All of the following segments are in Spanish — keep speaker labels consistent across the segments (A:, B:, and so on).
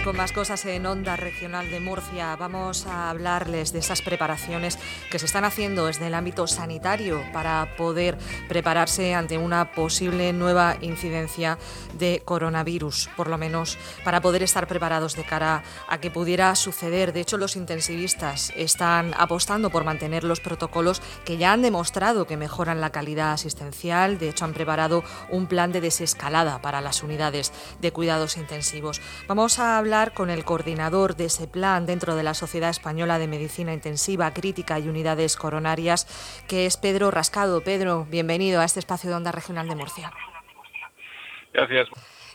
A: Con más cosas en Onda Regional de Murcia. Vamos a hablarles de esas preparaciones que se están haciendo desde el ámbito sanitario para poder prepararse ante una posible nueva incidencia de coronavirus, por lo menos para poder estar preparados de cara a que pudiera suceder. De hecho, los intensivistas están apostando por mantener los protocolos que ya han demostrado que mejoran la calidad asistencial. De hecho, han preparado un plan de desescalada para las unidades de cuidados intensivos. Vamos a hablar con el coordinador de ese plan dentro de la Sociedad Española de Medicina Intensiva, Crítica y Unidades Coronarias, que es Pedro Rascado. Pedro, bienvenido a este espacio de Onda Regional de Murcia.
B: Gracias.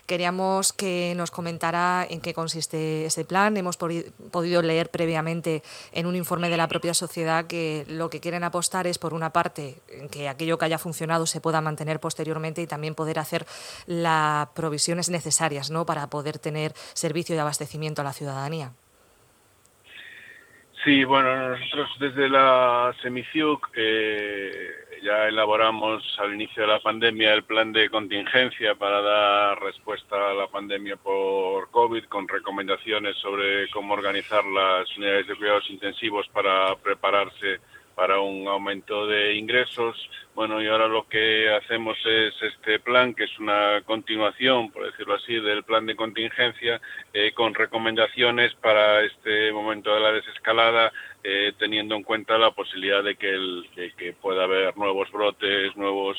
A: Queríamos que nos comentara en qué consiste ese plan. Hemos podido leer previamente en un informe de la propia sociedad que lo que quieren apostar es, por una parte, que aquello que haya funcionado se pueda mantener posteriormente y también poder hacer las provisiones necesarias ¿no? para poder tener servicio de abastecimiento a la ciudadanía.
B: Sí, bueno, nosotros desde la SEMICIUC eh, ya elaboramos al inicio de la pandemia el plan de contingencia para dar respuesta a la pandemia por COVID con recomendaciones sobre cómo organizar las unidades de cuidados intensivos para prepararse para un aumento de ingresos. Bueno, y ahora lo que hacemos es este plan, que es una continuación, por decirlo así, del plan de contingencia, eh, con recomendaciones para este momento de la desescalada, eh, teniendo en cuenta la posibilidad de que, el, de que pueda haber nuevos brotes, nuevos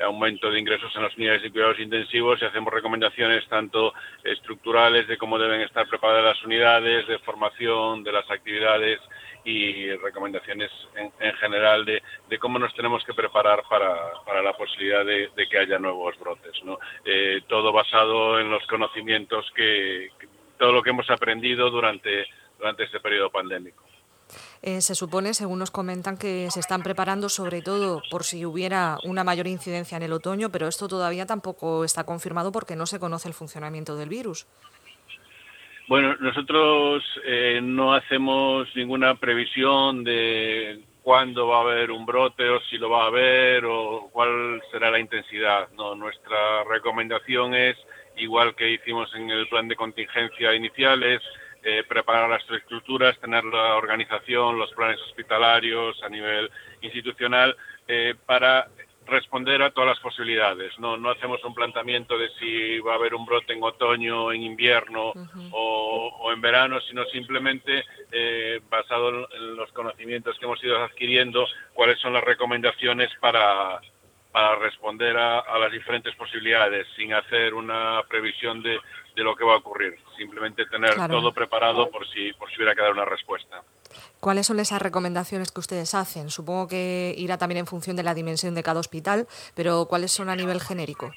B: aumento de ingresos en las unidades de cuidados intensivos y hacemos recomendaciones tanto estructurales de cómo deben estar preparadas las unidades, de formación, de las actividades y recomendaciones en, general de, cómo nos tenemos que preparar para, la posibilidad de, que haya nuevos brotes. ¿no? Eh, todo basado en los conocimientos que, todo lo que hemos aprendido durante, durante este periodo pandémico.
A: Eh, se supone, según nos comentan, que se están preparando sobre todo por si hubiera una mayor incidencia en el otoño, pero esto todavía tampoco está confirmado porque no se conoce el funcionamiento del virus.
B: Bueno, nosotros eh, no hacemos ninguna previsión de cuándo va a haber un brote o si lo va a haber o cuál será la intensidad. No, nuestra recomendación es, igual que hicimos en el plan de contingencia inicial, es eh, preparar las estructuras, tener la organización, los planes hospitalarios a nivel institucional eh, para responder a todas las posibilidades. No, no hacemos un planteamiento de si va a haber un brote en otoño, en invierno o, en verano, sino simplemente eh, basado en los conocimientos que hemos ido adquiriendo, cuáles son las recomendaciones para, para responder a, las diferentes posibilidades, sin hacer una previsión de, de, lo que va a ocurrir. Simplemente tener todo preparado por si, por si hubiera que dar una respuesta.
A: ¿Cuáles son esas recomendaciones que ustedes hacen? Supongo que irá también en función de la dimensión de cada hospital, pero ¿cuáles son a nivel genérico?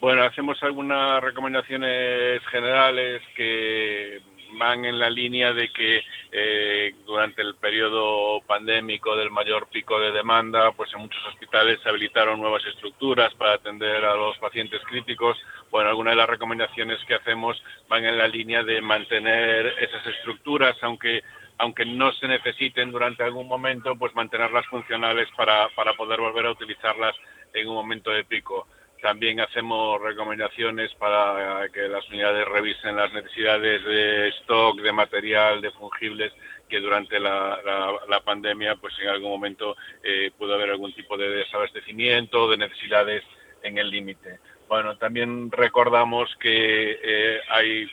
B: Bueno, hacemos algunas recomendaciones generales que van en la línea de que eh, durante el periodo pandémico del mayor pico de demanda, pues en muchos hospitales se habilitaron nuevas estructuras para atender a los pacientes críticos. Bueno, algunas de las recomendaciones que hacemos van en la línea de mantener esas estructuras, aunque aunque no se necesiten durante algún momento, pues mantenerlas funcionales para, para poder volver a utilizarlas en un momento de pico. También hacemos recomendaciones para que las unidades revisen las necesidades de stock, de material, de fungibles, que durante la, pandemia, pues en algún momento eh, pudo haber algún tipo de desabastecimiento, de necesidades en el límite. Bueno, también recordamos que eh, hay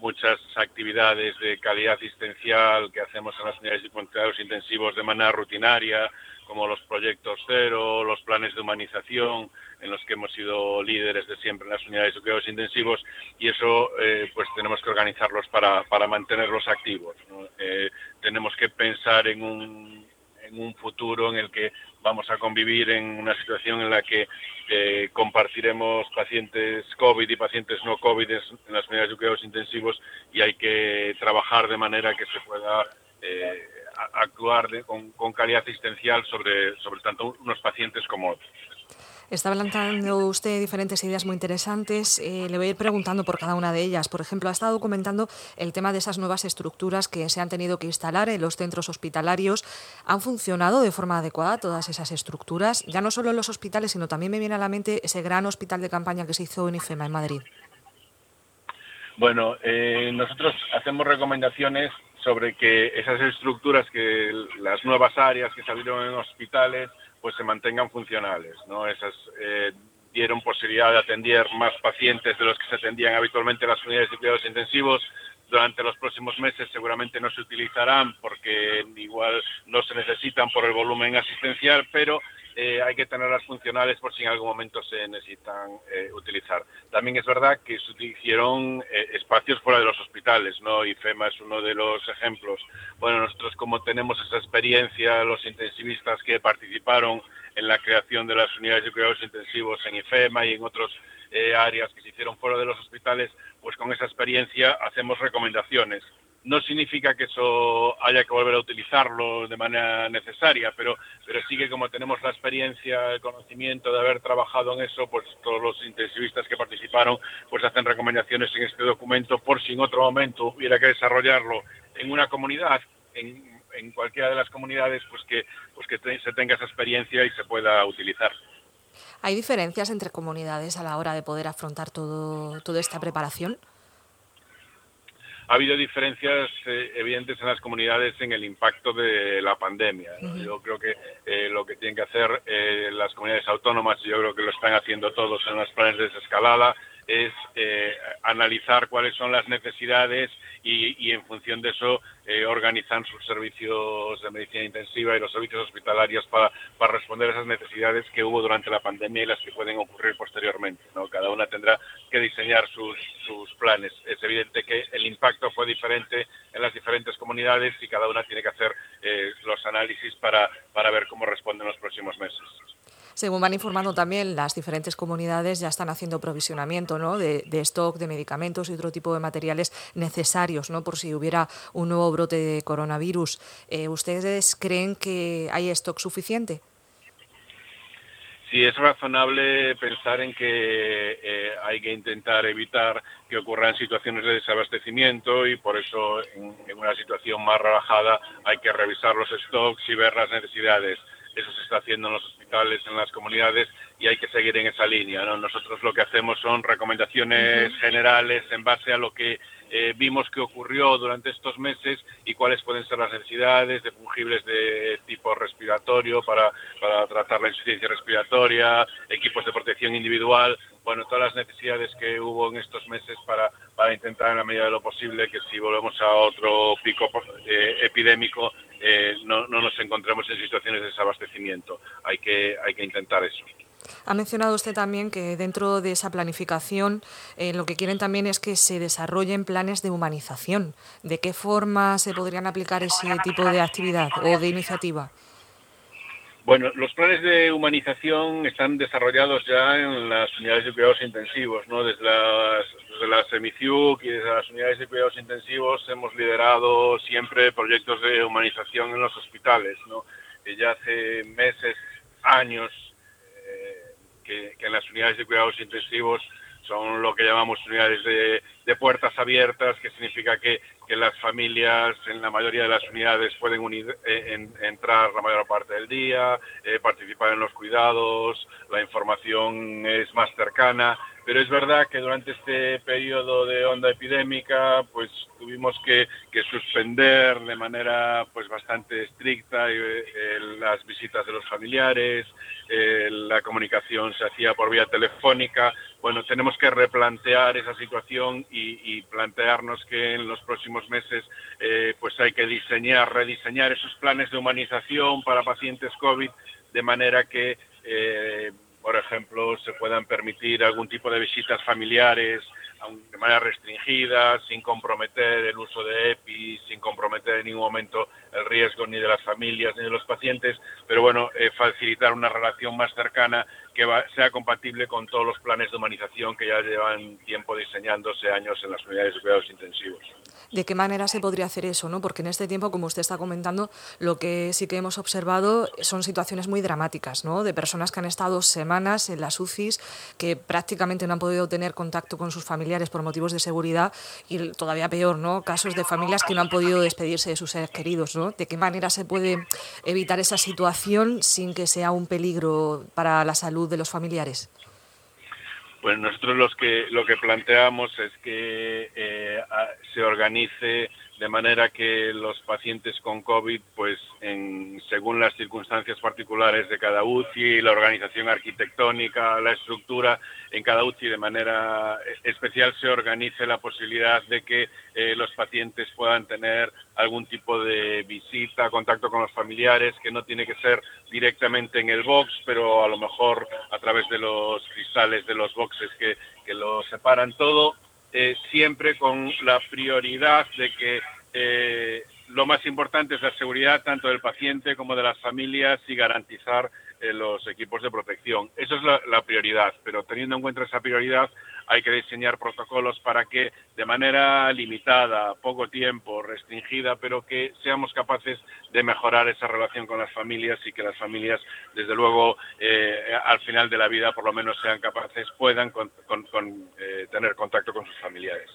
B: muchas actividades de calidad asistencial que hacemos en las unidades de cuidados intensivos de manera rutinaria, como los proyectos cero, los planes de humanización, en los que hemos sido líderes de siempre en las unidades de cuidados intensivos, y eso eh, pues tenemos que organizarlos para, para mantenerlos activos. Eh, tenemos que pensar en un, en un futuro en el que vamos a convivir en una situación en la que eh, compartiremos pacientes COVID y pacientes no COVID en las unidades de cuidados intensivos y hay que trabajar de manera que se pueda actuar con, con, calidad asistencial sobre, sobre tanto unos pacientes como otros.
A: Está planteando usted diferentes ideas muy interesantes. Eh, le voy a ir preguntando por cada una de ellas. Por ejemplo, ha estado documentando el tema de esas nuevas estructuras que se han tenido que instalar en los centros hospitalarios. ¿Han funcionado de forma adecuada todas esas estructuras? Ya no solo en los hospitales, sino también me viene a la mente ese gran hospital de campaña que se hizo en IFEMA, en Madrid.
B: Bueno, eh, nosotros hacemos recomendaciones sobre que esas estructuras, que las nuevas áreas que se abrieron en hospitales, pues se mantengan funcionales, ¿no? Esas eh, dieron posibilidad de atender más pacientes de los que se atendían habitualmente en las unidades de cuidados intensivos. Durante los próximos meses seguramente no se utilizarán porque igual no se necesitan por el volumen asistencial, pero eh, hay que tenerlas funcionales por si en algún momento se necesitan eh, utilizar. También es verdad que se hicieron eh, espacios fuera de los hospitales, ¿no? Y FEMA es uno de los ejemplos. Bueno, nosotros como tenemos esa experiencia, los intensivistas que participaron en la creación de las unidades de cuidados intensivos en IFEMA y en otras áreas que se hicieron fuera de los hospitales, pues con esa experiencia hacemos recomendaciones no significa que eso haya que volver a utilizarlo de manera necesaria, pero, pero sí que como tenemos la experiencia, el conocimiento de haber trabajado en eso, pues todos los intensivistas que participaron pues hacen recomendaciones en este documento por si en otro momento hubiera que desarrollarlo en una comunidad, en, en cualquiera de las comunidades, pues que, pues que se tenga esa experiencia y se pueda utilizar.
A: ¿Hay diferencias entre comunidades a la hora de poder afrontar todo, toda esta preparación?
B: Ha habido diferencias eh, evidentes en las comunidades en el impacto de la pandemia. Yo creo que eh, lo que tienen que hacer eh, las comunidades autónomas, y yo creo que lo están haciendo todos en los planes de desescalada, es eh, analizar cuáles son las necesidades y, en función de eso eh, organizar sus servicios de medicina intensiva y los servicios hospitalarios para, para, responder a esas necesidades que hubo durante la pandemia y las que pueden ocurrir posteriormente. ¿no? Cada una tendrá diseñar sus, sus planes. Es evidente que el impacto fue diferente en las diferentes comunidades y cada una tiene que hacer eh, los análisis para, para ver cómo responden los próximos meses.
A: Según van informando también, las diferentes comunidades ya están haciendo provisionamiento ¿no? de, stock de medicamentos y otro tipo de materiales necesarios ¿no? por si hubiera un nuevo brote de coronavirus. Eh, ¿Ustedes creen que hay stock suficiente?
B: Sí, es razonable pensar en que eh, hay que intentar evitar que ocurran situaciones de desabastecimiento y por eso en, en, una situación más relajada hay que revisar los stocks y ver las necesidades. Eso se está haciendo en los hospitales, en las comunidades y hay que seguir en esa línea. ¿no? Nosotros lo que hacemos son recomendaciones generales en base a lo que eh, vimos que ocurrió durante estos meses y cuáles pueden ser las necesidades de fungibles de tipo respiratorio para, para tratar la insuficiencia respiratoria, equipos de protección individual, bueno, todas las necesidades que hubo en estos meses para, para intentar en la medida de lo posible que si volvemos a otro pico eh, epidémico eh, no, no, nos encontremos en situaciones de desabastecimiento. Hay que, hay que intentar eso.
A: Ha mencionado usted también que dentro de esa planificación eh, lo que quieren también es que se desarrollen planes de humanización. ¿De qué forma se podrían aplicar ese tipo de actividad o de iniciativa?
B: Bueno, los planes de humanización están desarrollados ya en las unidades de cuidados intensivos, ¿no? Desde las, desde las y desde las unidades de cuidados intensivos hemos liderado siempre proyectos de humanización en los hospitales, ¿no? ya hace meses, años, que, que en las unidades de cuidados intensivos son lo que llamamos unidades de, puertas abiertas, que significa que, las familias en la mayoría de las unidades pueden unir, eh, entrar la mayor parte del día, eh, participar en los cuidados, la información es más cercana, pero es verdad que durante este periodo de onda epidémica pues tuvimos que, suspender de manera pues bastante estricta eh, las visitas de los familiares, la comunicación se hacía por vía telefónica, bueno, tenemos que replantear esa situación y, plantearnos que en los próximos meses eh, pues hay que diseñar, rediseñar esos planes de humanización para pacientes COVID de manera que, eh, por ejemplo, se puedan permitir algún tipo de visitas familiares de manera restringida, sin comprometer el uso de EPI, sin comprometer en ningún momento el riesgo ni de las familias ni de los pacientes, pero bueno, eh, facilitar una relación más cercana que sea compatible con todos los planes de humanización que ya llevan tiempo diseñándose años en las unidades de cuidados intensivos.
A: ¿De qué manera se podría hacer eso? ¿no? Porque en este tiempo, como usted está comentando, lo que sí que hemos observado son situaciones muy dramáticas, ¿no? de personas que han estado semanas en las UCIs, que prácticamente no han podido tener contacto con sus familiares por motivos de seguridad y todavía peor, ¿no? casos de familias que no han podido despedirse de sus seres queridos. ¿no? ¿De qué manera se puede evitar esa situación sin que sea un peligro para la salud de los familiares?
B: Pues nosotros los que, lo que planteamos es que eh, se organice de manera que los pacientes con COVID, pues en, según las circunstancias particulares de cada UCI, la organización arquitectónica, la estructura, en cada UCI de manera especial se organice la posibilidad de que eh, los pacientes puedan tener algún tipo de visita, contacto con los familiares, que no tiene que ser directamente en el box, pero a lo mejor a través de los cristales de los boxes que, que lo separan todo eh, siempre con la prioridad de que eh, lo más importante es la seguridad tanto del paciente como de las familias y garantizar eh, los equipos de protección. Eso es la, prioridad, pero teniendo en cuenta esa prioridad hay que diseñar protocolos para que de manera limitada, poco tiempo, restringida, pero que seamos capaces de mejorar esa relación con las familias y que las familias, desde luego, eh, al final de la vida, por lo menos sean capaces, puedan eh, tener contacto con sus familiares.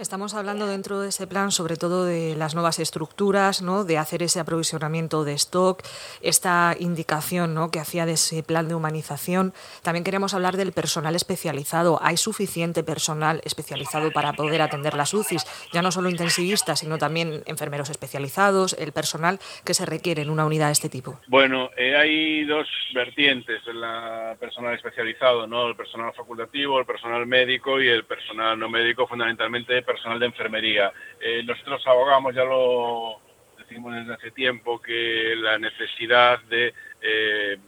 A: Estamos hablando dentro de ese plan sobre todo de las nuevas estructuras, ¿no? de hacer ese aprovisionamiento de stock, esta indicación ¿no? que hacía de ese plan de humanización. También queremos hablar del personal especializado. ¿Hay suficiente personal especializado para poder atender las UCIs? Ya no solo intensivistas, sino también enfermeros especializados, el personal que se requiere en una unidad de este tipo.
B: Bueno, eh, hay dos vertientes en la personal especializado, ¿no? el personal facultativo, el personal médico y el personal no médico, fundamentalmente personal de enfermería. Eh, nosotros abogamos, ya lo decimos desde hace tiempo, que la necesidad de eh,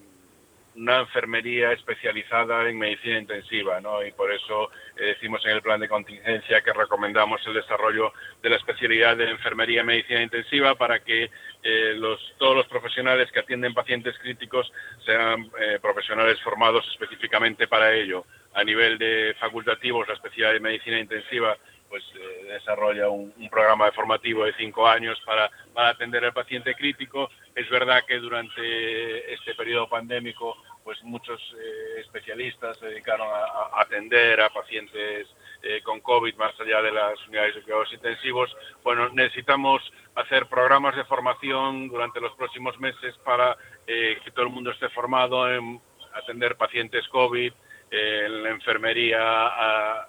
B: una enfermería especializada en medicina intensiva, ¿no? Y por eso eh, decimos en el plan de contingencia que recomendamos el desarrollo de la especialidad de enfermería en medicina intensiva para que los, todos los profesionales que atienden pacientes críticos sean profesionales formados específicamente para ello. A nivel de facultativos, la especialidad de medicina intensiva pues eh, desarrolla un, programa de formativo de cinco años para, atender al paciente crítico. Es verdad que durante este periodo pandémico pues muchos eh, especialistas se dedicaron a, atender a pacientes eh, con COVID más allá de las unidades de cuidados intensivos. Bueno, necesitamos hacer programas de formación durante los próximos meses para que todo el mundo esté formado en atender pacientes COVID, en la enfermería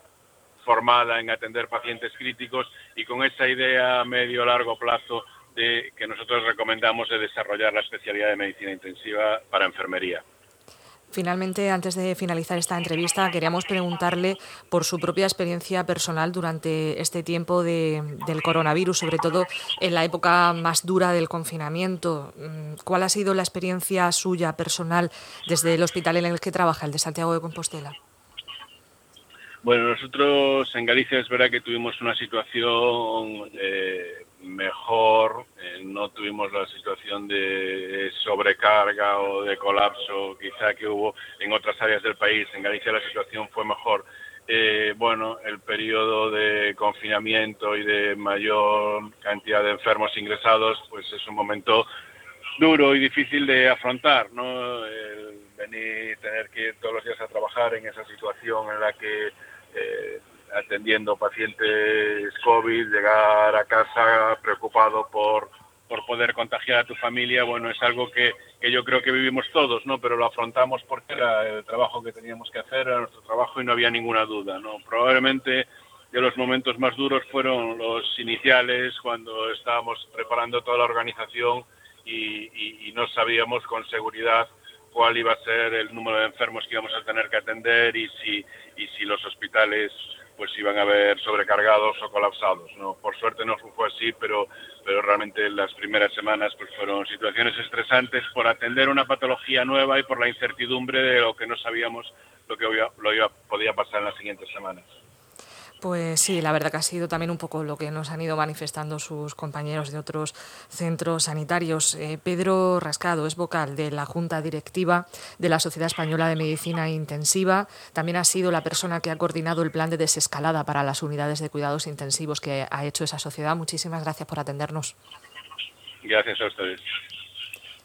B: formada en atender pacientes críticos y con esa idea a medio largo plazo de que nosotros recomendamos de desarrollar la especialidad de medicina intensiva para enfermería.
A: Finalmente, antes de finalizar esta entrevista, queríamos preguntarle por su propia experiencia personal durante este tiempo del coronavirus, sobre todo en la época más dura del confinamiento. Mm, ¿Cuál ha sido la experiencia suya personal desde el hospital en el que trabaja, el de Santiago de Compostela?
B: Bueno, nosotros en Galicia es verdad que tuvimos una situación eh, mejor, eh, no tuvimos la situación de sobrecarga o de colapso quizá que hubo en otras áreas del país. En Galicia la situación fue mejor. Eh, bueno, el periodo de confinamiento y de mayor cantidad de enfermos ingresados, pues es un momento duro y difícil de afrontar, ¿no? El venir, tener que ir todos los días a trabajar en esa situación en la que eh, atendiendo pacientes COVID, llegar a casa preocupado por, por poder contagiar a tu familia, bueno, es algo que, que, yo creo que vivimos todos, ¿no? Pero lo afrontamos porque era el trabajo que teníamos que hacer, era nuestro trabajo y no había ninguna duda, ¿no? Probablemente de los momentos más duros fueron los iniciales, cuando estábamos preparando toda la organización y, y no sabíamos con seguridad cuál iba a ser el número de enfermos que íbamos a tener que atender y si, y si los hospitales pues iban a ver sobrecargados o colapsados. ¿no? Por suerte no fue así, pero, pero realmente las primeras semanas pues fueron situaciones estresantes por atender una patología nueva y por la incertidumbre de lo que no sabíamos lo que lo iba, podía pasar en las siguientes semanas.
A: Pues sí, la verdad que ha sido también un poco lo que nos han ido manifestando sus compañeros de otros centros sanitarios. Eh, Pedro Rascado es vocal de la Junta Directiva de la Sociedad Española de Medicina Intensiva. También ha sido la persona que ha coordinado el plan de desescalada para las unidades de cuidados intensivos que ha hecho esa sociedad. Muchísimas gracias por atendernos.
B: Gracias a ustedes.